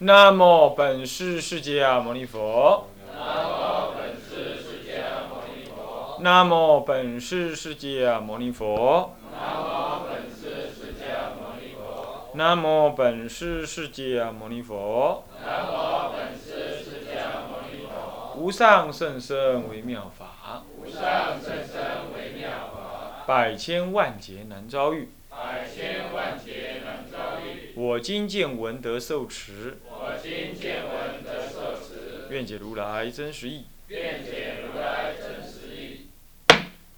南无本师释迦牟尼佛。南无本师释迦牟尼佛。南无本师释迦牟尼佛。无上甚深微妙法。无上甚深为妙法百千万劫难遭遇。我今见闻得受持。愿解如来真实义。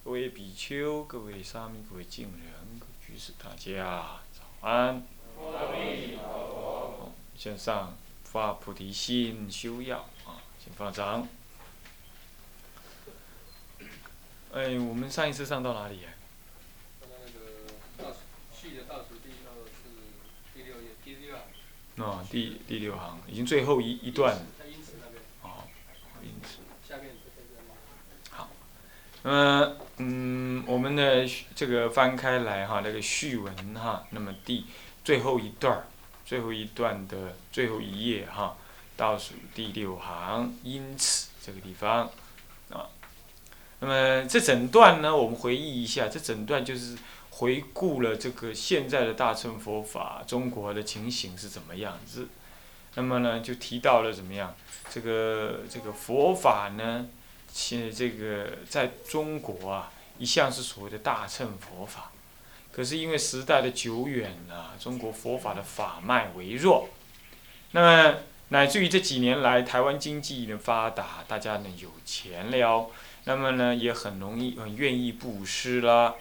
各位比丘，各位沙弥，各位敬人，各位居士，大家早安。好，向上发菩提心，修要啊，请放掌。哎，我们上一次上到哪里呀、哦，第第六行，已经最后一一段了。哦，因此。那么，嗯，我们的这个翻开来哈，那个序文哈，那么第最后一段，最后一段的最后一页哈，倒数第六行，因此这个地方啊，那么这整段呢，我们回忆一下，这整段就是回顾了这个现在的大乘佛法中国的情形是怎么样子，那么呢，就提到了怎么样，这个这个佛法呢。现在这个在中国啊，一向是所谓的大乘佛法，可是因为时代的久远啊，中国佛法的法脉微弱，那么乃至于这几年来台湾经济的发达，大家呢有钱了，那么呢也很容易很愿意布施啦，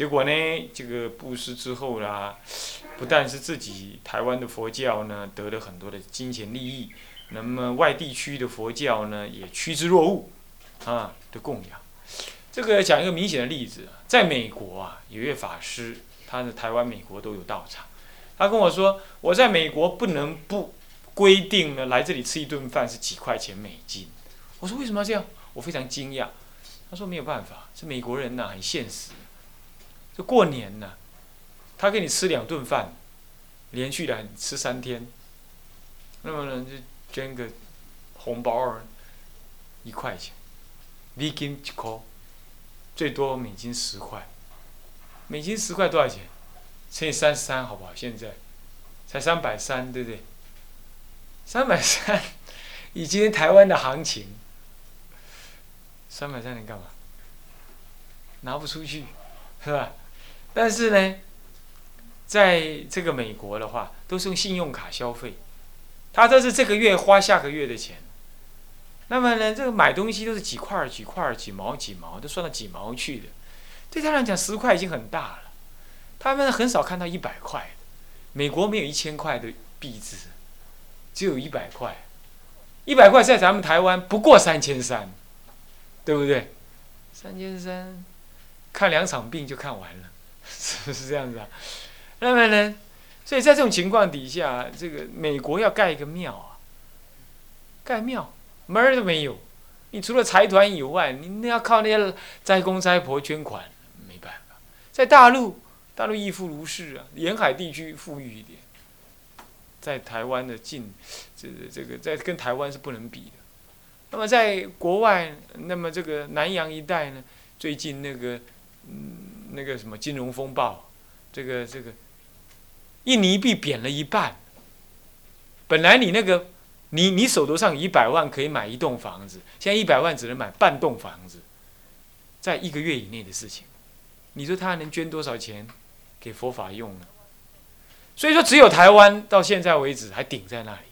结果呢这个布施之后啦，不但是自己台湾的佛教呢得了很多的金钱利益。那么外地区的佛教呢，也趋之若鹜，啊的供养。这个讲一个明显的例子，在美国啊，有一位法师，他的台湾、美国都有道场。他跟我说，我在美国不能不规定呢，来这里吃一顿饭是几块钱美金。我说为什么要这样？我非常惊讶。他说没有办法，是美国人呐，很现实。过年呐，他给你吃两顿饭，连续的吃三天，那么呢就。捐个红包儿，一块钱，美金一块，最多美金十块，美金十块多少钱？乘以三十三，好不好？现在才三百三，对不对？三百三，以今天台湾的行情，三百三能干嘛？拿不出去，是吧？但是呢，在这个美国的话，都是用信用卡消费。他这是这个月花下个月的钱，那么呢，这个买东西都是几块几块几毛几毛，都算到几毛去的。对他来讲，十块已经很大了。他们很少看到一百块，美国没有一千块的币值，只有一百块。一百块在咱们台湾不过三千三，对不对？三千三，看两场病就看完了，是 不是这样子啊？那么呢？所以在这种情况底下，这个美国要盖一个庙啊，盖庙门儿都没有。你除了财团以外，你那要靠那些斋公斋婆捐款，没办法。在大陆，大陆亦复如是啊。沿海地区富裕一点，在台湾的近，这个这个在跟台湾是不能比的。那么在国外，那么这个南洋一带呢，最近那个嗯那个什么金融风暴，这个这个。印尼币贬了一半，本来你那个，你你手头上一百万可以买一栋房子，现在一百万只能买半栋房子，在一个月以内的事情，你说他还能捐多少钱给佛法用呢？所以说，只有台湾到现在为止还顶在那里。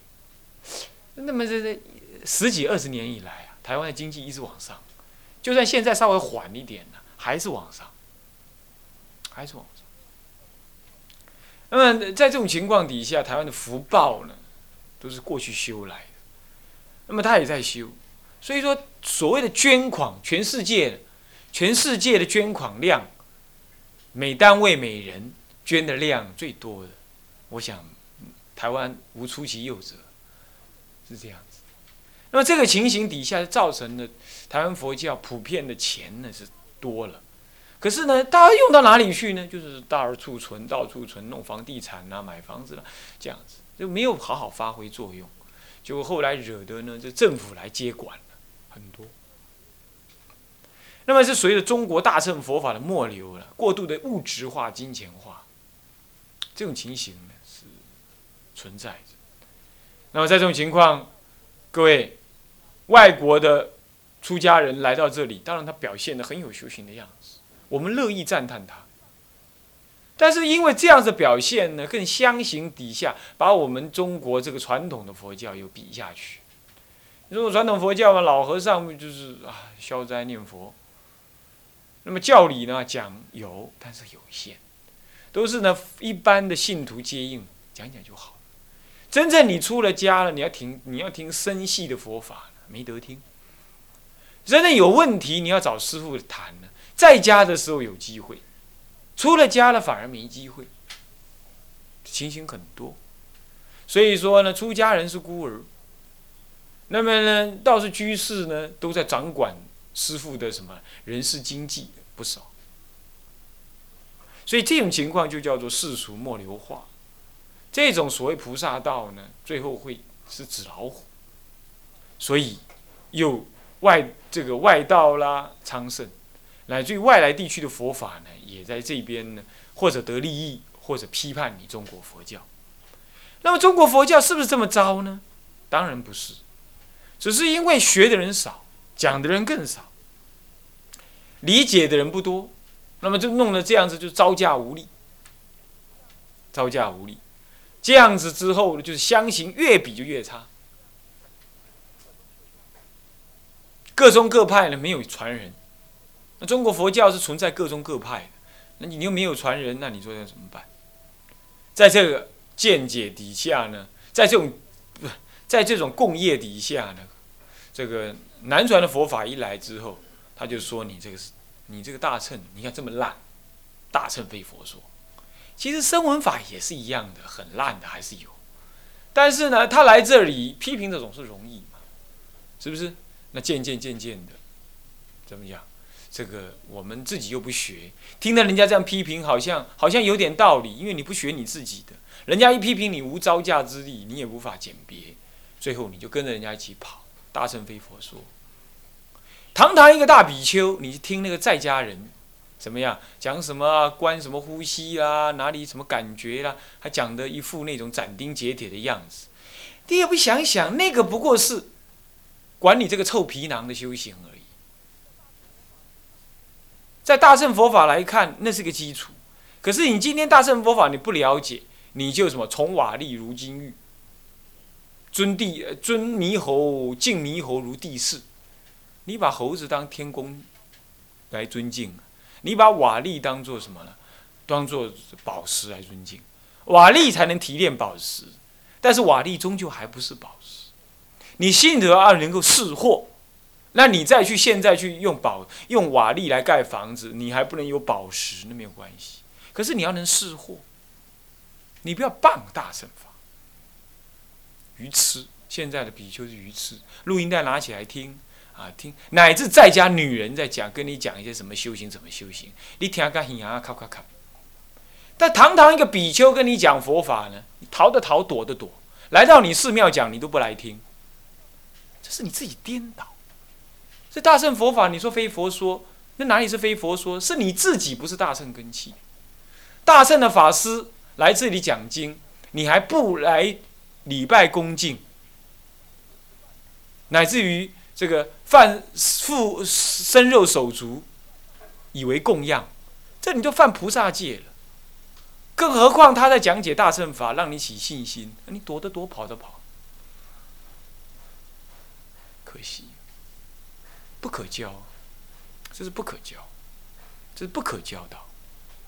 那么这这十几二十年以来啊，台湾的经济一直往上，就算现在稍微缓一点呢，还是往上，还是往。那么在这种情况底下，台湾的福报呢，都是过去修来的。那么他也在修，所以说所谓的捐款，全世界，全世界的捐款量，每单位每人捐的量最多的，我想台湾无出其右者，是这样子。那么这个情形底下，造成了台湾佛教普遍的钱呢是多了。可是呢，大家用到哪里去呢？就是大而储存，到处存，弄房地产啊，买房子了，这样子。就没有好好发挥作用，结果后来惹得呢，这政府来接管了很多。那么是随着中国大乘佛法的末流了，过度的物质化、金钱化，这种情形呢是存在着。那么在这种情况，各位外国的出家人来到这里，当然他表现的很有修行的样子，我们乐意赞叹他。但是因为这样子表现呢，更相形底下，把我们中国这个传统的佛教又比下去。中国传统佛教嘛，老和尚就是啊消灾念佛。那么教理呢讲有，但是有限，都是呢一般的信徒接应讲讲就好了。真正你出了家了，你要听你要听深细的佛法，没得听。真正有问题，你要找师傅谈呢。在家的时候有机会。出了家了反而没机会，情形很多，所以说呢，出家人是孤儿。那么呢，倒是居士呢，都在掌管师傅的什么人事经济不少。所以这种情况就叫做世俗末流化。这种所谓菩萨道呢，最后会是纸老虎。所以，有外这个外道啦，昌盛。乃至于外来地区的佛法呢，也在这边呢，或者得利益，或者批判你中国佛教。那么中国佛教是不是这么糟呢？当然不是，只是因为学的人少，讲的人更少，理解的人不多，那么就弄得这样子，就招架无力，招架无力。这样子之后呢，就是相形越比就越差，各宗各派呢没有传人。那中国佛教是存在各宗各派的，那你又没有传人，那你说要怎么办？在这个见解底下呢，在这种，在这种共业底下呢，这个南传的佛法一来之后，他就说你这个是，你这个大乘，你看这么烂，大乘非佛说。其实声闻法也是一样的，很烂的还是有，但是呢，他来这里批评的总是容易嘛，是不是？那渐渐渐渐的，怎么样？这个我们自己又不学，听到人家这样批评，好像好像有点道理，因为你不学你自己的，人家一批评你无招架之力，你也无法鉴别，最后你就跟着人家一起跑。大乘非佛说，堂堂一个大比丘，你听那个在家人怎么样讲什么观什么呼吸啊，哪里什么感觉啦，还讲的一副那种斩钉截铁的样子，你也不想想，那个不过是管你这个臭皮囊的修行而已。在大乘佛法来看，那是个基础。可是你今天大乘佛法你不了解，你就什么从瓦砾如金玉，尊地尊猕猴敬猕猴如地势。你把猴子当天公来尊敬，你把瓦砾当做什么呢？当做宝石来尊敬。瓦砾才能提炼宝石，但是瓦砾终究还不是宝石。你信得而能够识货。那你再去现在去用宝用瓦砾来盖房子，你还不能有宝石，那没有关系。可是你要能识货，你不要傍大乘法。愚痴，现在的比丘是愚痴。录音带拿起来听啊，听，乃至在家女人在讲，跟你讲一些什么修行，怎么修行，你听个稀啊，咔咔咔。但堂堂一个比丘跟你讲佛法呢，你逃的逃，躲的躲，来到你寺庙讲，你都不来听，这是你自己颠倒。这大乘佛法，你说非佛说，那哪里是非佛说？是你自己不是大乘根器。大乘的法师来这里讲经，你还不来礼拜恭敬，乃至于这个犯父生肉手足，以为供养，这你就犯菩萨戒了。更何况他在讲解大乘法，让你起信心，你躲得躲，跑得跑，可惜。不可教，这是不可教，这是不可教导，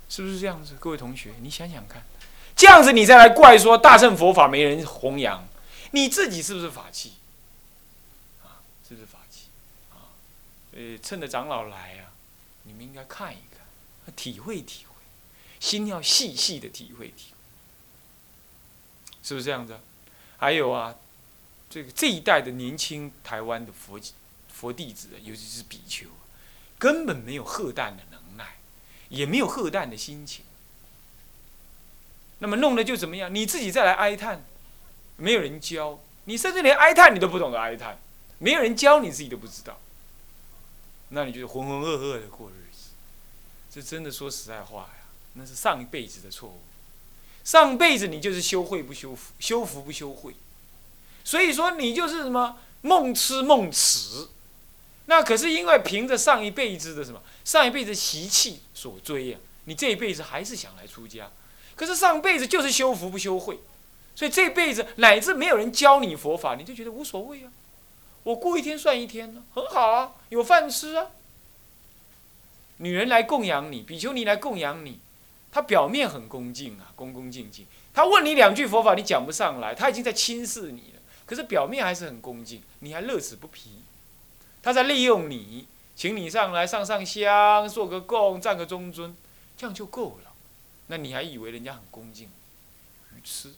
是不是这样子？各位同学，你想想看，这样子你再来怪说大乘佛法没人弘扬，你自己是不是法器？啊，是不是法器？啊，呃，趁着长老来啊，你们应该看一看，体会体会，心要细细的体会体会，是不是这样子？还有啊，这个这一代的年轻台湾的佛。佛弟子，尤其是比丘，根本没有喝淡的能耐，也没有喝淡的心情。那么弄的就怎么样？你自己再来哀叹，没有人教，你甚至连哀叹你都不懂得哀叹，没有人教你自己都不知道，那你就浑浑噩噩的过日子，这真的说实在话呀，那是上一辈子的错误，上辈子你就是修慧不修福，修福不修慧，所以说你就是什么梦痴梦迟，那可是因为凭着上一辈子的什么上一辈子习气所追呀，你这一辈子还是想来出家，可是上辈子就是修福不修慧。所以这辈子乃至没有人教你佛法，你就觉得无所谓啊，我过一天算一天呢，很好啊，有饭吃啊。女人来供养你，比丘尼来供养你，他表面很恭敬啊，恭恭敬敬。他问你两句佛法，你讲不上来，他已经在轻视你了，可是表面还是很恭敬，你还乐此不疲。他在利用你，请你上来上上香，做个供，占个中尊，这样就够了。那你还以为人家很恭敬，愚痴。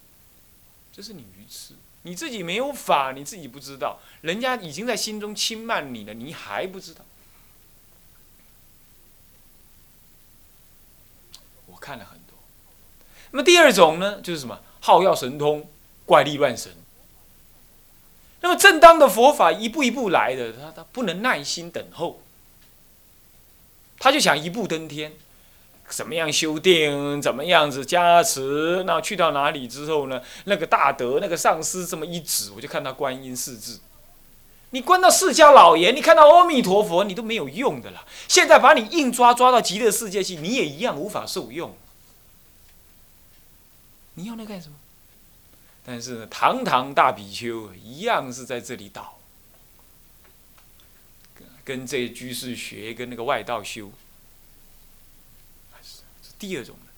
这是你愚痴，你自己没有法，你自己不知道，人家已经在心中轻慢你了，你还不知道。我看了很多。那么第二种呢，就是什么？好药神通，怪力乱神。那么正当的佛法一步一步来的，他他不能耐心等候，他就想一步登天。怎么样修定？怎么样子加持？那去到哪里之后呢？那个大德，那个上师这么一指，我就看到观音四字。你关到释迦老爷，你看到阿弥陀佛，你都没有用的了。现在把你硬抓抓到极乐世界去，你也一样无法受用。你要那干什么？但是呢，堂堂大比丘一样是在这里倒，跟这居士学，跟那个外道修。是第二种呢，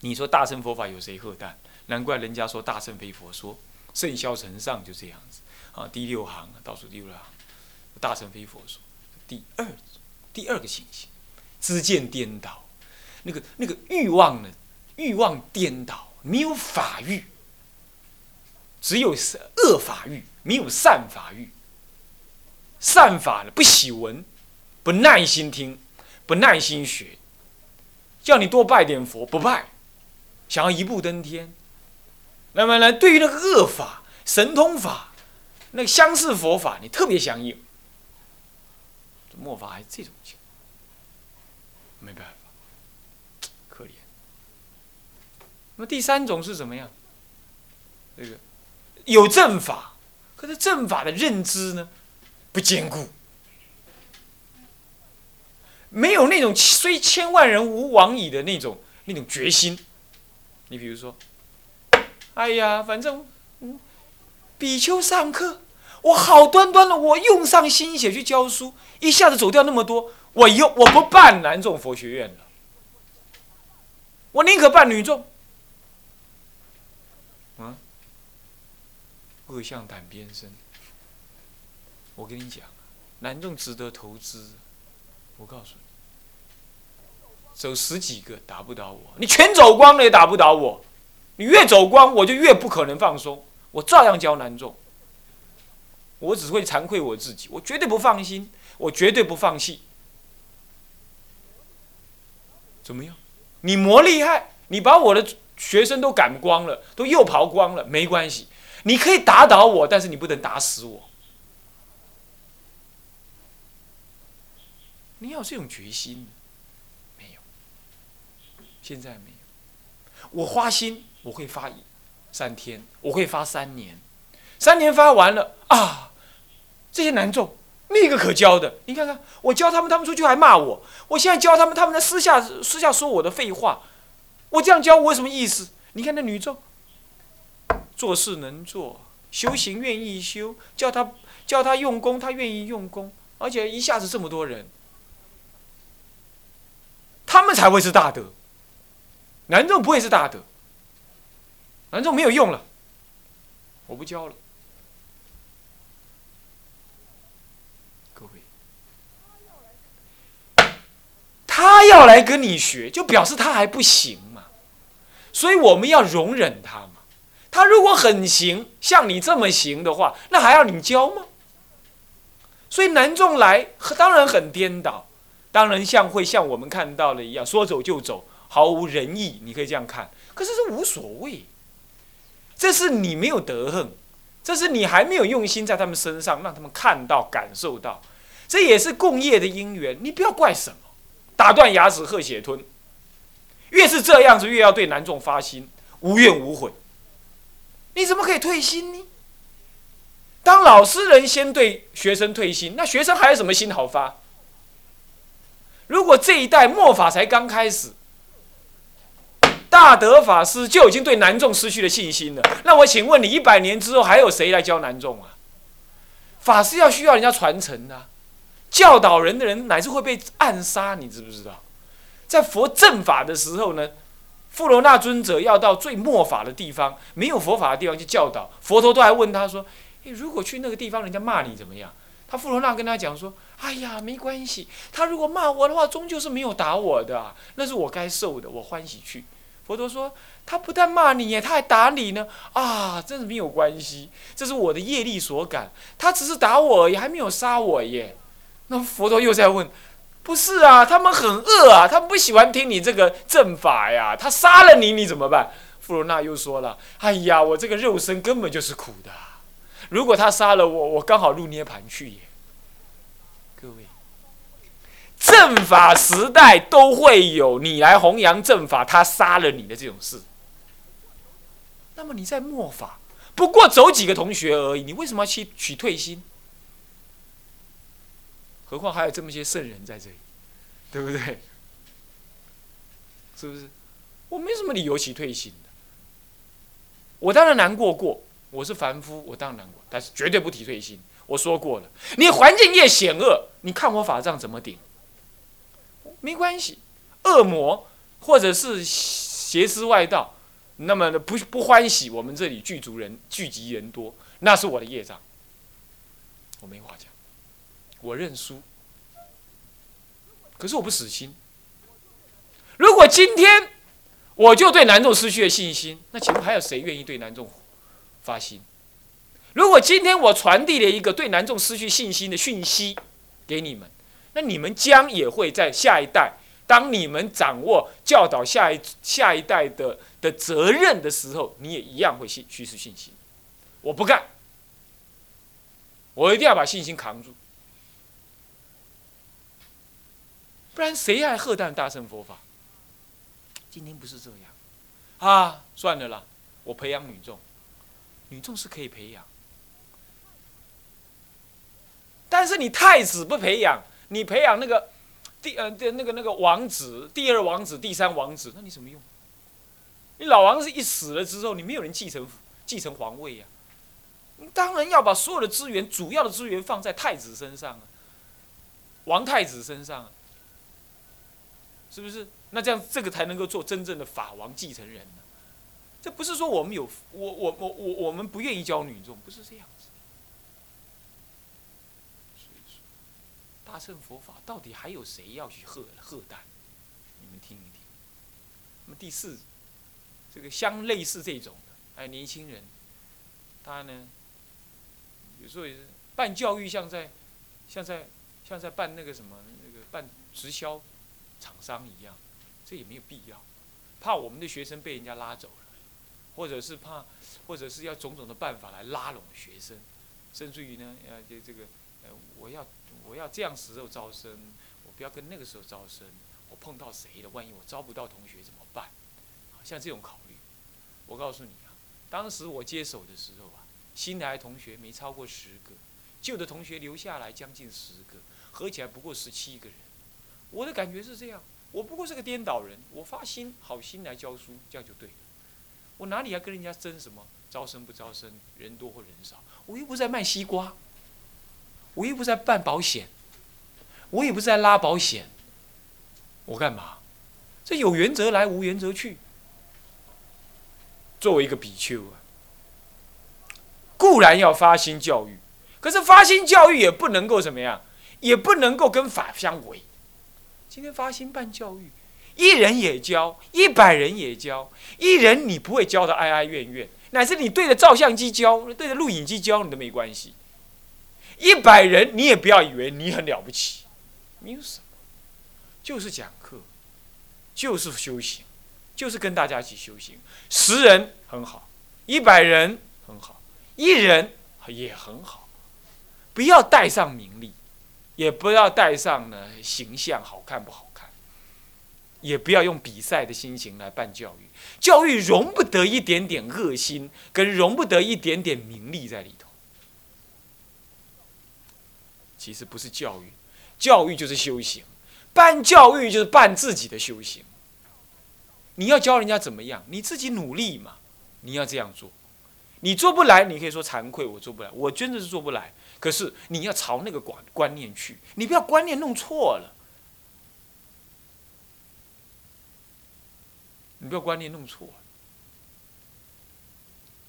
你说大乘佛法有谁喝淡？难怪人家说大乘非佛说，圣消成上就这样子啊。第六行倒数第六行，大乘非佛说。第二第二个情形，知见颠倒，那个那个欲望呢？欲望颠倒，没有法欲，只有恶法欲，没有善法欲。善法呢，不喜闻，不耐心听，不耐心学。叫你多拜点佛，不拜，想要一步登天。那么呢，对于那个恶法、神通法、那个相似佛法，你特别相应。末法还这种情况，没办法，可怜。那么第三种是怎么样？这个有正法，可是正法的认知呢，不坚固。没有那种虽千万人吾往矣的那种那种决心。你比如说，哎呀，反正，嗯，比丘上课，我好端端的，我用上心血去教书，一下子走掉那么多，我以后我不办男众佛学院了，我宁可办女众。恶向胆边生。我跟你讲，男众值得投资。我告诉你，走十几个打不倒我，你全走光了也打不倒我。你越走光，我就越不可能放松，我照样教南众。我只会惭愧我自己，我绝对不放心，我绝对不放弃。怎么样？你磨厉害，你把我的学生都赶光了，都又跑光了，没关系，你可以打倒我，但是你不能打死我。你要这种决心，没有，现在没有。我发心，我会发三天，我会发三年，三年发完了啊，这些难众，那个可教的，你看看，我教他们，他们出去还骂我。我现在教他们，他们在私下私下说我的废话。我这样教我有什么意思？你看那女众，做事能做，修行愿意修，叫他叫他用功，他愿意用功，而且一下子这么多人。他们才会是大德，南众不会是大德，南众没有用了，我不教了。各位，他要来跟你学，就表示他还不行嘛，所以我们要容忍他。他如果很行，像你这么行的话，那还要你教吗？所以男众来，当然很颠倒。当然，像会像我们看到的一样，说走就走，毫无仁义。你可以这样看，可是这无所谓。这是你没有德行，这是你还没有用心在他们身上，让他们看到、感受到，这也是共业的因缘。你不要怪什么，打断牙齿喝血吞，越是这样子，越要对男众发心，无怨无悔。你怎么可以退心呢？当老师人先对学生退心，那学生还有什么心好发？如果这一代末法才刚开始，大德法师就已经对南众失去了信心了，那我请问你，一百年之后还有谁来教南众啊？法师要需要人家传承的，教导人的人乃至会被暗杀，你知不知道？在佛正法的时候呢，富罗那尊者要到最末法的地方，没有佛法的地方去教导，佛陀都还问他说。如果去那个地方，人家骂你怎么样？他富罗那跟他讲说：“哎呀，没关系。他如果骂我的话，终究是没有打我的，那是我该受的，我欢喜去。”佛陀说：“他不但骂你耶，他还打你呢。啊，真是没有关系，这是我的业力所感。他只是打我，也还没有杀我耶。”那佛陀又在问：“不是啊，他们很恶啊，他们不喜欢听你这个正法呀。他杀了你，你怎么办？”富罗那又说了：“哎呀，我这个肉身根本就是苦的。”如果他杀了我，我刚好入涅盘去耶。各位，正法时代都会有你来弘扬正法，他杀了你的这种事。那么你在末法，不过走几个同学而已，你为什么要去取退心？何况还有这么些圣人在这里，对不对？是不是？我没什么理由起退心的。我当然难过过。我是凡夫，我当然难过，但是绝对不提退心。我说过了，你环境越险恶，你看我法杖怎么顶，没关系。恶魔或者是邪思外道，那么不不欢喜我们这里聚族人聚集人多，那是我的业障，我没话讲，我认输。可是我不死心。如果今天我就对南众失去了信心，那请问还有谁愿意对南众？发心。如果今天我传递了一个对男众失去信心的讯息给你们，那你们将也会在下一代，当你们掌握教导下一下一代的的责任的时候，你也一样会信虚失信心。我不干，我一定要把信心扛住，不然谁还喝淡大乘佛法？今天不是这样啊，算了啦，我培养女众。女众是可以培养，但是你太子不培养，你培养那个第呃的那个那个王子、第二王子、第三王子，那你什么用？你老王是一死了之后，你没有人继承继承皇位呀。你当然要把所有的资源、主要的资源放在太子身上啊，王太子身上啊，是不是？那这样这个才能够做真正的法王继承人呢？这不是说我们有我我我我我们不愿意教女众，不是这样子。所以说，大乘佛法到底还有谁要去喝喝淡？你们听一听。那么第四，这个相类似这种的，哎年轻人，他呢，有时候也是办教育，像在像在像在办那个什么那个办直销厂商一样，这也没有必要，怕我们的学生被人家拉走了。或者是怕，或者是要种种的办法来拉拢学生，甚至于呢，呃，就这个，呃，我要我要这样时候招生，我不要跟那个时候招生，我碰到谁了，万一我招不到同学怎么办？像这种考虑，我告诉你啊，当时我接手的时候啊，新来的同学没超过十个，旧的同学留下来将近十个，合起来不过十七个人。我的感觉是这样，我不过是个颠倒人，我发心好心来教书，这样就对了。我哪里要跟人家争什么招生不招生，人多或人少？我又不是在卖西瓜，我又不是在办保险，我也不是在拉保险，我干嘛？这有原则来，无原则去。作为一个比丘啊，固然要发心教育，可是发心教育也不能够怎么样，也不能够跟法相违。今天发心办教育。一人也教，一百人也教。一人你不会教的哀哀怨怨，乃至你对着照相机教，对着录影机教，你都没关系。一百人你也不要以为你很了不起，没有什么，就是讲课，就是修行，就是跟大家一起修行。十人很好，一百人很好，一人也很好，不要带上名利，也不要带上呢形象好看不好看，也不要用比赛的心情来办教育，教育容不得一点点恶心，跟容不得一点点名利在里头。其实不是教育，教育就是修行，办教育就是办自己的修行。你要教人家怎么样，你自己努力嘛，你要这样做。你做不来，你可以说惭愧，我做不来，我真的是做不来。可是你要朝那个观观念去，你不要观念弄错了，你不要观念弄错。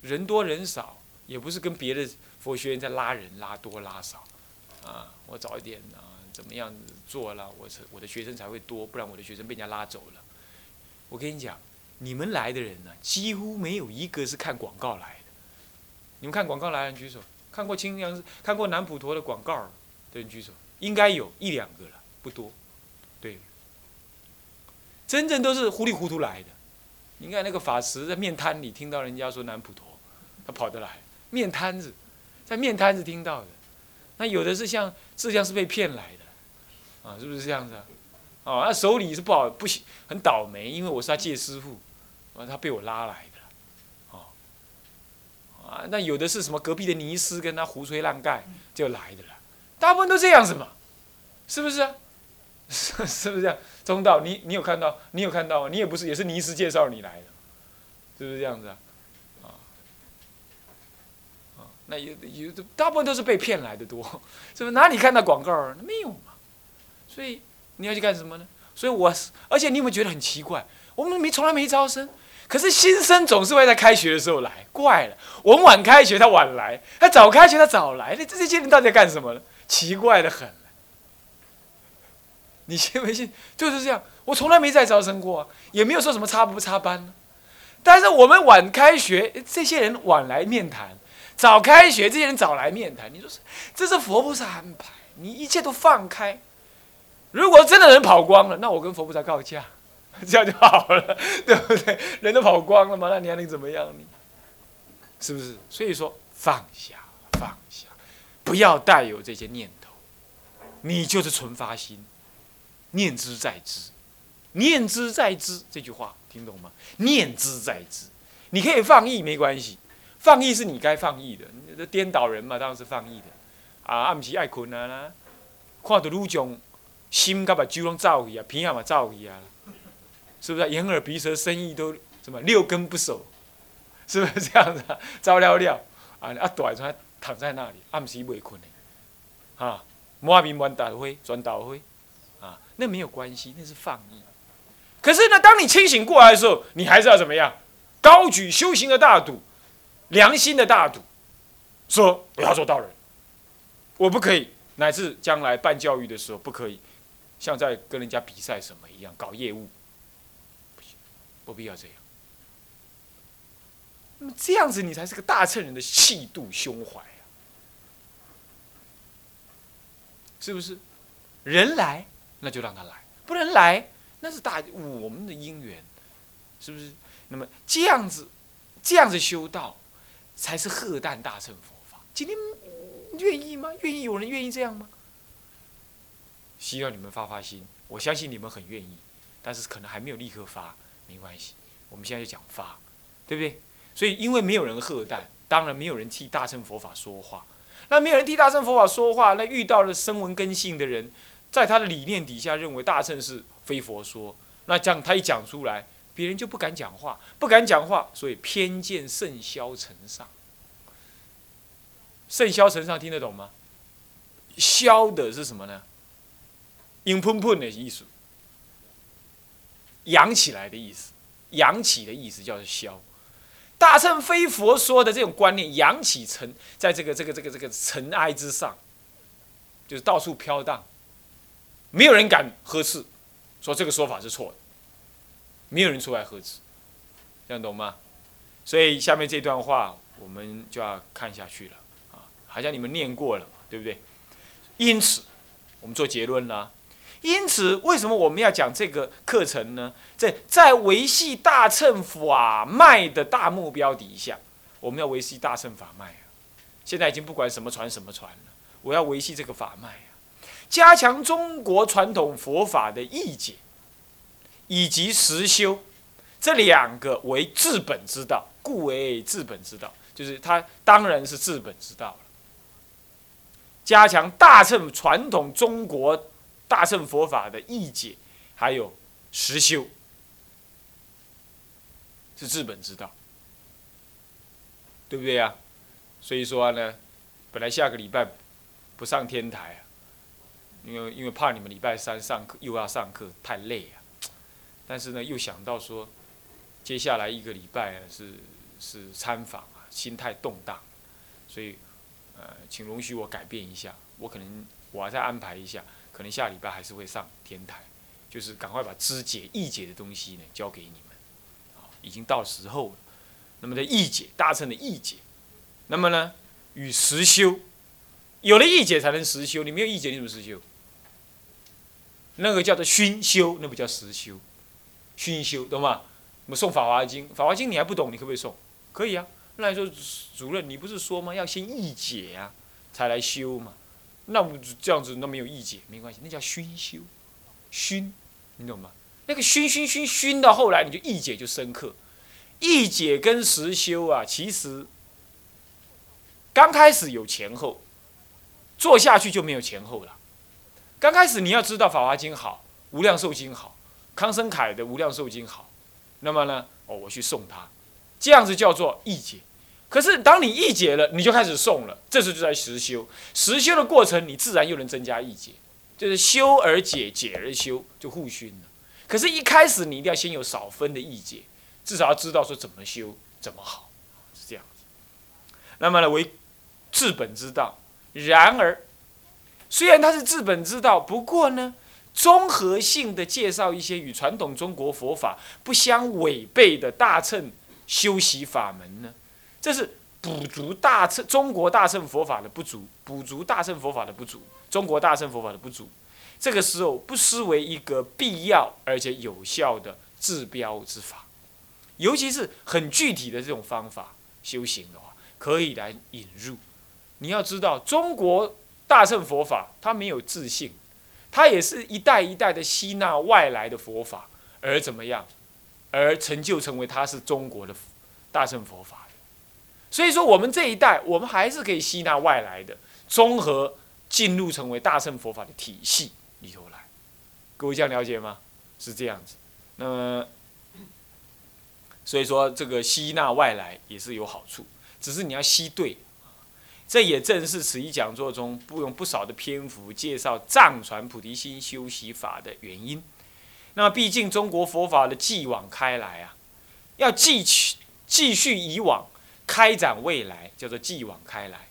人多人少，也不是跟别的佛学院在拉人拉多拉少。啊，我早一点啊，怎么样做了，我我的学生才会多，不然我的学生被人家拉走了。我跟你讲，你们来的人呢，几乎没有一个是看广告来的。你们看广告来的举手，看过清凉看过南普陀的广告的人举手，应该有一两个了，不多。对，真正都是糊里糊涂来的。你看那个法师在面摊里听到人家说南普陀，他跑得来。面摊子，在面摊子听到的。那有的是像这样是被骗来的，啊，是不是这样子啊？哦，那手里是不好不行，很倒霉，因为我是他借师傅，啊，他被我拉来的，啊，那有的是什么隔壁的尼斯跟他胡吹乱盖就来的了，大部分都这样子嘛，是不是？是 是不是这样？中道，你你有看到？你有看到吗？你也不是，也是尼斯介绍你来的，是不是这样子啊？那有有大部分都是被骗来的多，是不是？哪里看到广告儿？没有嘛。所以你要去干什么呢？所以我是而且你有没有觉得很奇怪？我们没从来没招生，可是新生总是会在开学的时候来。怪了，我们晚开学他晚来，他早开学他早来。那这些人到底在干什么呢？奇怪的很。你信不信？就是这样。我从来没在招生过，也没有说什么插不插班。但是我们晚开学，这些人晚来面谈。早开学，这些人早来面谈。你说是，这是佛菩萨安排，你一切都放开。如果真的人跑光了，那我跟佛菩萨告假，这样就好了，对不对？人都跑光了嘛，那你还能怎么样呢？是不是？所以说放下，放下，不要带有这些念头，你就是纯发心，念之在知，念之在知，这句话听懂吗？念之在知，你可以放逸没关系。放逸是你该放逸的，这颠倒人嘛，当然是放逸的。啊，暗时爱困啊啦，看到愈种心甲把酒拢走去啊，鼻也嘛走去啊，是不是？眼耳鼻舌身意都什么六根不守，是不是这样子？啊 糟了了，啊啊，大在躺在那里，暗时未困的，啊，满面满大灰，转倒灰，啊，那没有关系，那是放逸。可是呢，当你清醒过来的时候，你还是要怎么样？高举修行的大赌。良心的大赌，说不要做道人，我不可以，乃至将来办教育的时候不可以，像在跟人家比赛什么一样搞业务，行，不必要这样。那么这样子，你才是个大乘人的气度胸怀啊，是不是？人来那就让他来，不能来那是大我们的因缘，是不是？那么这样子，这样子修道。才是鹤诞大乘佛法。今天愿意吗？愿意有人愿意这样吗？希望你们发发心，我相信你们很愿意，但是可能还没有立刻发，没关系。我们现在就讲发，对不对？所以因为没有人喝淡，当然没有人替大乘佛法说话。那没有人替大乘佛法说话，那遇到了声闻根性的人，在他的理念底下认为大乘是非佛说，那这样他一讲出来。别人就不敢讲话，不敢讲话，所以偏见甚嚣尘上。甚嚣尘上听得懂吗？嚣的是什么呢？硬喷喷的意思，扬起来的意思，扬起的意思叫做嚣。大乘非佛说的这种观念，扬起尘，在这个这个这个这个尘埃之上，就是到处飘荡，没有人敢呵斥，说这个说法是错的。没有人出来呵斥，这样懂吗？所以下面这段话我们就要看下去了啊，好像你们念过了，对不对？因此，我们做结论了。因此，为什么我们要讲这个课程呢？在在维系大乘法脉的大目标底下，我们要维系大乘法脉啊。现在已经不管什么传什么传了，我要维系这个法脉啊，加强中国传统佛法的义解，以及实修，这两个为治本之道，故为治本之道，就是它当然是治本之道了。加强大乘传统中国大乘佛法的义解，还有实修，是治本之道，对不对呀？所以说呢，本来下个礼拜不上天台，因为因为怕你们礼拜三上课又要上课太累啊。但是呢，又想到说，接下来一个礼拜是是参访啊，心态动荡，所以呃，请容许我改变一下，我可能我再安排一下，可能下礼拜还是会上天台，就是赶快把肢解义解的东西呢交给你们，啊，已经到时候了。那么的义解，大乘的义解。那么呢，与实修，有了义解才能实修。你没有义解，你怎么实修？那个叫做熏修，那不叫实修。熏修，懂吗？我们送《法华经》，《法华经》你还不懂，你可不可以送？可以啊。那来说，主任，你不是说吗？要先义解啊，才来修嘛。那我这样子，那没有意解没关系，那叫熏修。熏，你懂吗？那个熏熏熏熏到后来，你就意解就深刻。意解跟实修啊，其实。刚开始有前后，做下去就没有前后了。刚开始你要知道《法华经》好，《无量寿经》好，康生凯的《无量寿经》好，那么呢，哦，我去送他，这样子叫做意解。可是当你义解了，你就开始诵了，这时就在实修。实修的过程，你自然又能增加义解，就是修而解，解而修，就互熏了。可是，一开始你一定要先有少分的意解，至少要知道说怎么修怎么好，是这样子。那么呢，为治本之道，然而，虽然它是治本之道，不过呢，综合性的介绍一些与传统中国佛法不相违背的大乘修习法门呢，这是补足大乘中国大乘佛法的不足，补足大乘佛法的不足，中国大乘佛法的不足。这个时候不失为一个必要而且有效的治标之法，尤其是很具体的这种方法修行的话，可以来引入。你要知道，中国大乘佛法它没有自信，它也是一代一代的吸纳外来的佛法，而怎么样，而成就成为它是中国的大乘佛法。所以说，我们这一代，我们还是可以吸纳外来的，综合进入成为大乘佛法的体系里头来。各位这样了解吗？是这样子。那么，所以说这个吸纳外来也是有好处，只是你要吸对。这也正是此一讲座中不用不少的篇幅介绍藏传菩提心修习法的原因。那么，毕竟中国佛法的继往开来啊，要继续继续以往开展未来，叫做继往开来。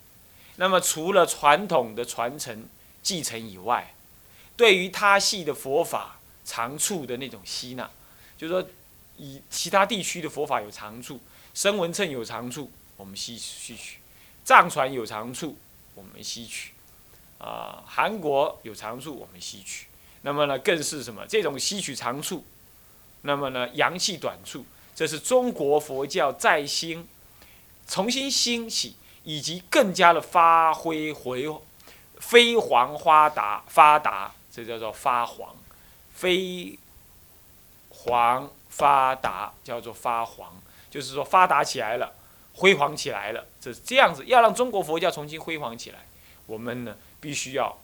那么，除了传统的传承继承以外，对于他系的佛法长处的那种吸纳，就是说，以其他地区的佛法有长处，声闻称有长处，我们吸吸取。藏传有长处，我们吸取；啊，韩国有长处，我们吸取。那么呢，更是什么？这种吸取长处，那么呢，阳气短处，这是中国佛教在兴、重新兴起，以及更加的发挥回飞黄发达发达，这叫做发黄，飞黄发达叫做发黄，就是说发达起来了。辉煌起来了，这是这样子。要让中国佛教重新辉煌起来，我们呢必须要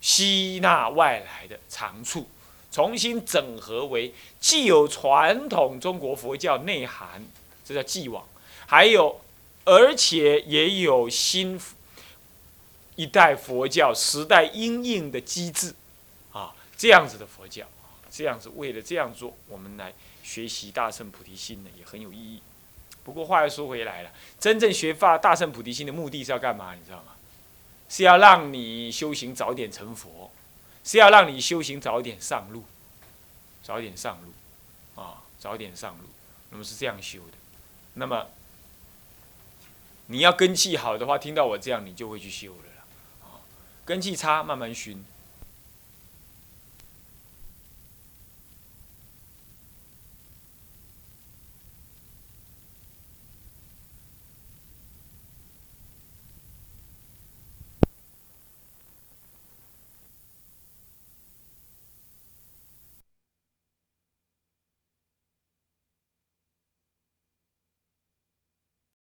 吸纳外来的长处，重新整合为既有传统中国佛教内涵，这叫继往；还有，而且也有新一代佛教时代因应的机制啊，这样子的佛教，这样子为了这样做，我们来学习大圣菩提心呢，也很有意义。不过话又说回来了，真正学发大圣菩提心的目的是要干嘛？你知道吗？是要让你修行早点成佛，是要让你修行早点上路，早点上路，啊，早点上路。那么是这样修的。那么你要根气好的话，听到我这样，你就会去修了啊。根气差，慢慢熏。